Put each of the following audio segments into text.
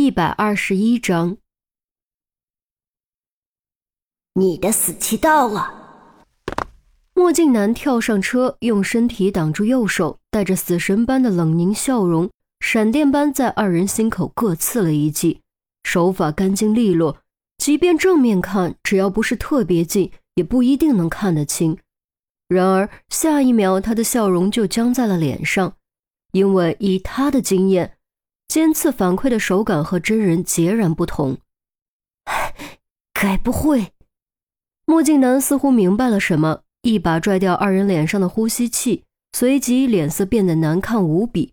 第一百二十一章，你的死期到了。墨镜男跳上车，用身体挡住右手，带着死神般的冷凝笑容，闪电般在二人心口各刺了一记，手法干净利落，即便正面看，只要不是特别近，也不一定能看得清。然而下一秒，他的笑容就僵在了脸上，因为以他的经验。尖刺反馈的手感和真人截然不同，该不会？墨镜男似乎明白了什么，一把拽掉二人脸上的呼吸器，随即脸色变得难看无比。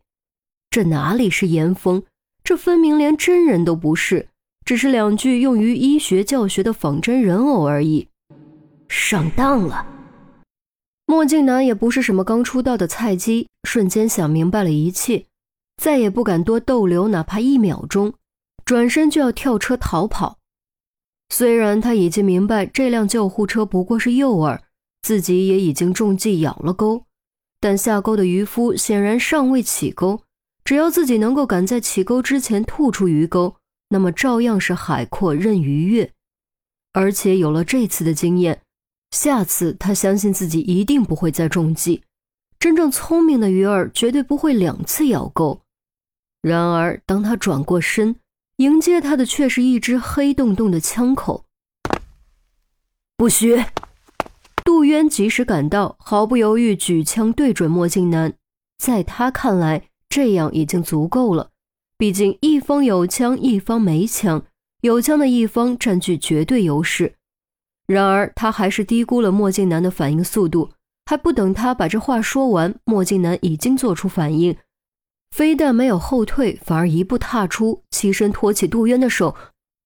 这哪里是严风？这分明连真人都不是，只是两具用于医学教学的仿真人偶而已。上当了！墨镜男也不是什么刚出道的菜鸡，瞬间想明白了一切。再也不敢多逗留，哪怕一秒钟，转身就要跳车逃跑。虽然他已经明白这辆救护车不过是诱饵，自己也已经中计咬了钩，但下钩的渔夫显然尚未起钩。只要自己能够赶在起钩之前吐出鱼钩，那么照样是海阔任鱼跃。而且有了这次的经验，下次他相信自己一定不会再中计。真正聪明的鱼儿绝对不会两次咬钩。然而，当他转过身，迎接他的却是一只黑洞洞的枪口。不许！杜渊及时赶到，毫不犹豫举枪对准墨镜男。在他看来，这样已经足够了。毕竟一方有枪，一方没枪，有枪的一方占据绝对优势。然而，他还是低估了墨镜男的反应速度。还不等他把这话说完，墨镜男已经做出反应。非但没有后退，反而一步踏出，起身托起杜渊的手，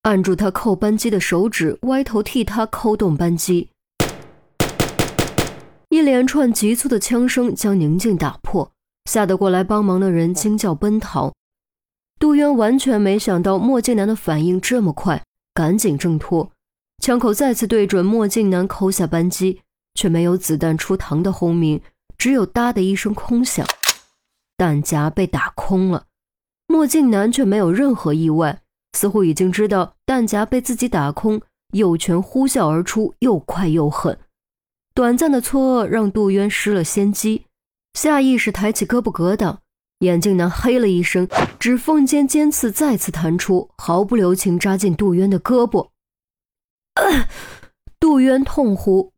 按住他扣扳机的手指，歪头替他扣动扳机。一连串急促的枪声将宁静打破，吓得过来帮忙的人惊叫奔逃。杜渊完全没想到墨镜男的反应这么快，赶紧挣脱，枪口再次对准墨镜男，扣下扳机，却没有子弹出膛的轰鸣，只有哒的一声空响。弹夹被打空了，墨镜男却没有任何意外，似乎已经知道弹夹被自己打空，右拳呼啸而出，又快又狠。短暂的错愕让杜渊失了先机，下意识抬起胳膊格挡。眼镜男嘿了一声，指缝间尖刺再次弹出，毫不留情扎进杜渊的胳膊。杜渊痛呼，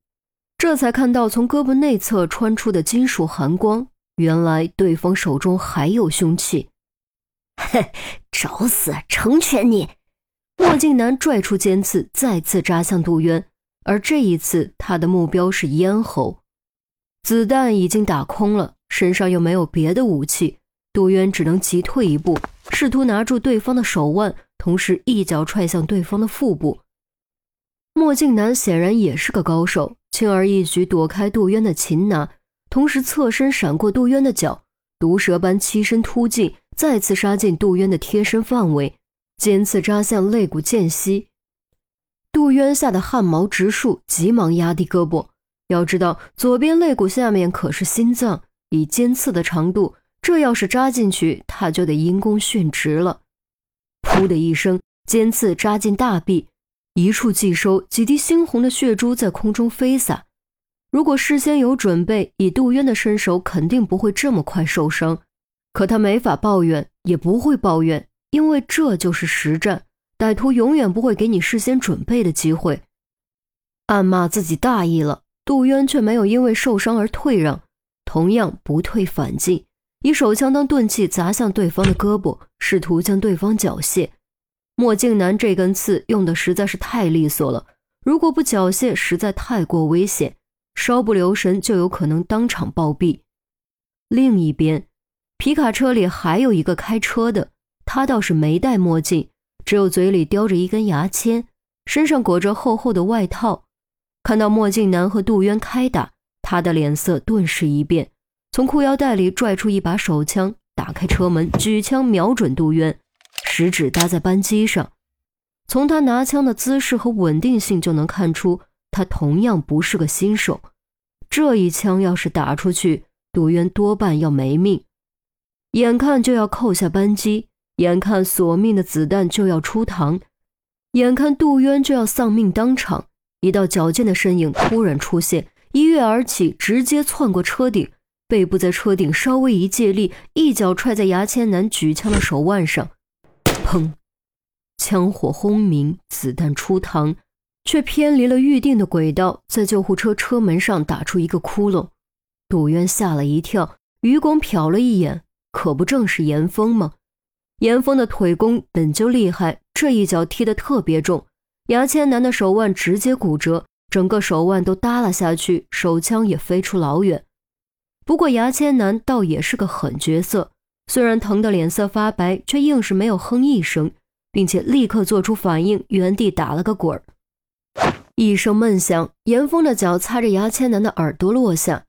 这才看到从胳膊内侧穿出的金属寒光。原来对方手中还有凶器，哼，找死！成全你！墨镜男拽出尖刺，再次扎向杜渊，而这一次他的目标是咽喉。子弹已经打空了，身上又没有别的武器，杜渊只能急退一步，试图拿住对方的手腕，同时一脚踹向对方的腹部。墨镜男显然也是个高手，轻而易举躲开杜渊的擒拿。同时侧身闪过杜渊的脚，毒蛇般栖身突进，再次杀进杜渊的贴身范围，尖刺扎向肋骨间隙。杜渊吓得汗毛直竖，急忙压低胳膊。要知道，左边肋骨下面可是心脏，以尖刺的长度，这要是扎进去，他就得因公殉职了。噗的一声，尖刺扎进大臂，一触即收，几滴猩红的血珠在空中飞洒。如果事先有准备，以杜渊的身手，肯定不会这么快受伤。可他没法抱怨，也不会抱怨，因为这就是实战。歹徒永远不会给你事先准备的机会。暗骂自己大意了，杜渊却没有因为受伤而退让，同样不退反进，以手枪当钝器砸向对方的胳膊，试图将对方缴械。墨镜男这根刺用的实在是太利索了，如果不缴械，实在太过危险。稍不留神就有可能当场暴毙。另一边，皮卡车里还有一个开车的，他倒是没戴墨镜，只有嘴里叼着一根牙签，身上裹着厚厚的外套。看到墨镜男和杜渊开打，他的脸色顿时一变，从裤腰带里拽出一把手枪，打开车门，举枪瞄准杜渊，食指搭在扳机上。从他拿枪的姿势和稳定性就能看出。他同样不是个新手，这一枪要是打出去，杜渊多半要没命。眼看就要扣下扳机，眼看索命的子弹就要出膛，眼看杜渊就要丧命当场，一道矫健的身影突然出现，一跃而起，直接窜过车顶，背部在车顶稍微一借力，一脚踹在牙签男举枪的手腕上，砰！枪火轰鸣，子弹出膛，却偏离了预定的轨道，在救护车车门上打出一个窟窿。杜渊吓了一跳，余光瞟了一眼，可不正是严峰吗？严峰的腿功本就厉害，这一脚踢得特别重，牙签男的手腕直接骨折，整个手腕都耷拉下去，手枪也飞出老远。不过牙签男倒也是个狠角色，虽然疼得脸色发白，却硬是没有哼一声。并且立刻做出反应，原地打了个滚儿。一声闷响，严峰的脚擦着牙签男的耳朵落下，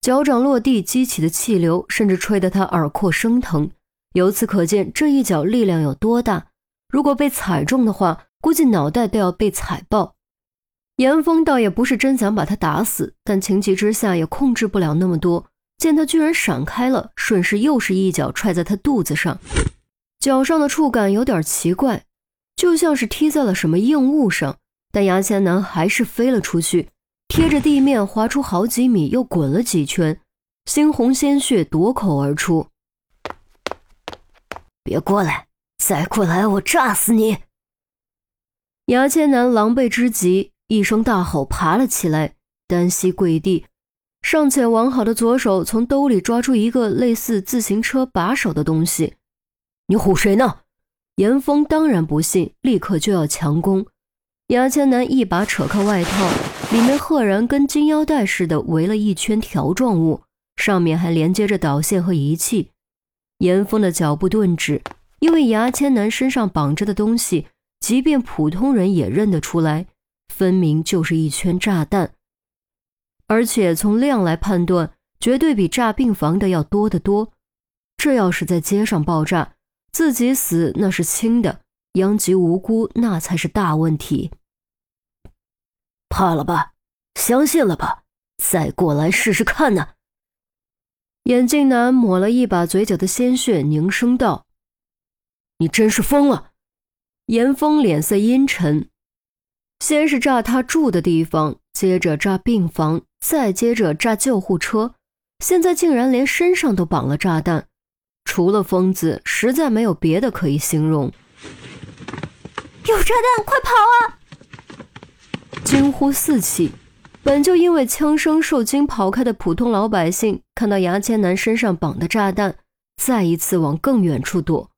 脚掌落地激起的气流，甚至吹得他耳廓生疼。由此可见，这一脚力量有多大。如果被踩中的话，估计脑袋都要被踩爆。严峰倒也不是真想把他打死，但情急之下也控制不了那么多。见他居然闪开了，顺势又是一脚踹在他肚子上。脚上的触感有点奇怪，就像是踢在了什么硬物上，但牙签男还是飞了出去，贴着地面滑出好几米，又滚了几圈，猩红鲜血夺口而出。别过来，再过来我炸死你！牙签男狼狈之极，一声大吼，爬了起来，单膝跪地，尚且完好的左手从兜里抓出一个类似自行车把手的东西。你唬谁呢？严峰当然不信，立刻就要强攻。牙签男一把扯开外套，里面赫然跟金腰带似的围了一圈条状物，上面还连接着导线和仪器。严峰的脚步顿止，因为牙签男身上绑着的东西，即便普通人也认得出来，分明就是一圈炸弹，而且从量来判断，绝对比炸病房的要多得多。这要是在街上爆炸，自己死那是轻的，殃及无辜那才是大问题。怕了吧？相信了吧？再过来试试看呢？眼镜男抹了一把嘴角的鲜血，凝声道：“你真是疯了！”严峰脸色阴沉。先是炸他住的地方，接着炸病房，再接着炸救护车，现在竟然连身上都绑了炸弹。除了疯子，实在没有别的可以形容。有炸弹，快跑啊！惊呼四起。本就因为枪声受惊跑开的普通老百姓，看到牙签男身上绑的炸弹，再一次往更远处躲。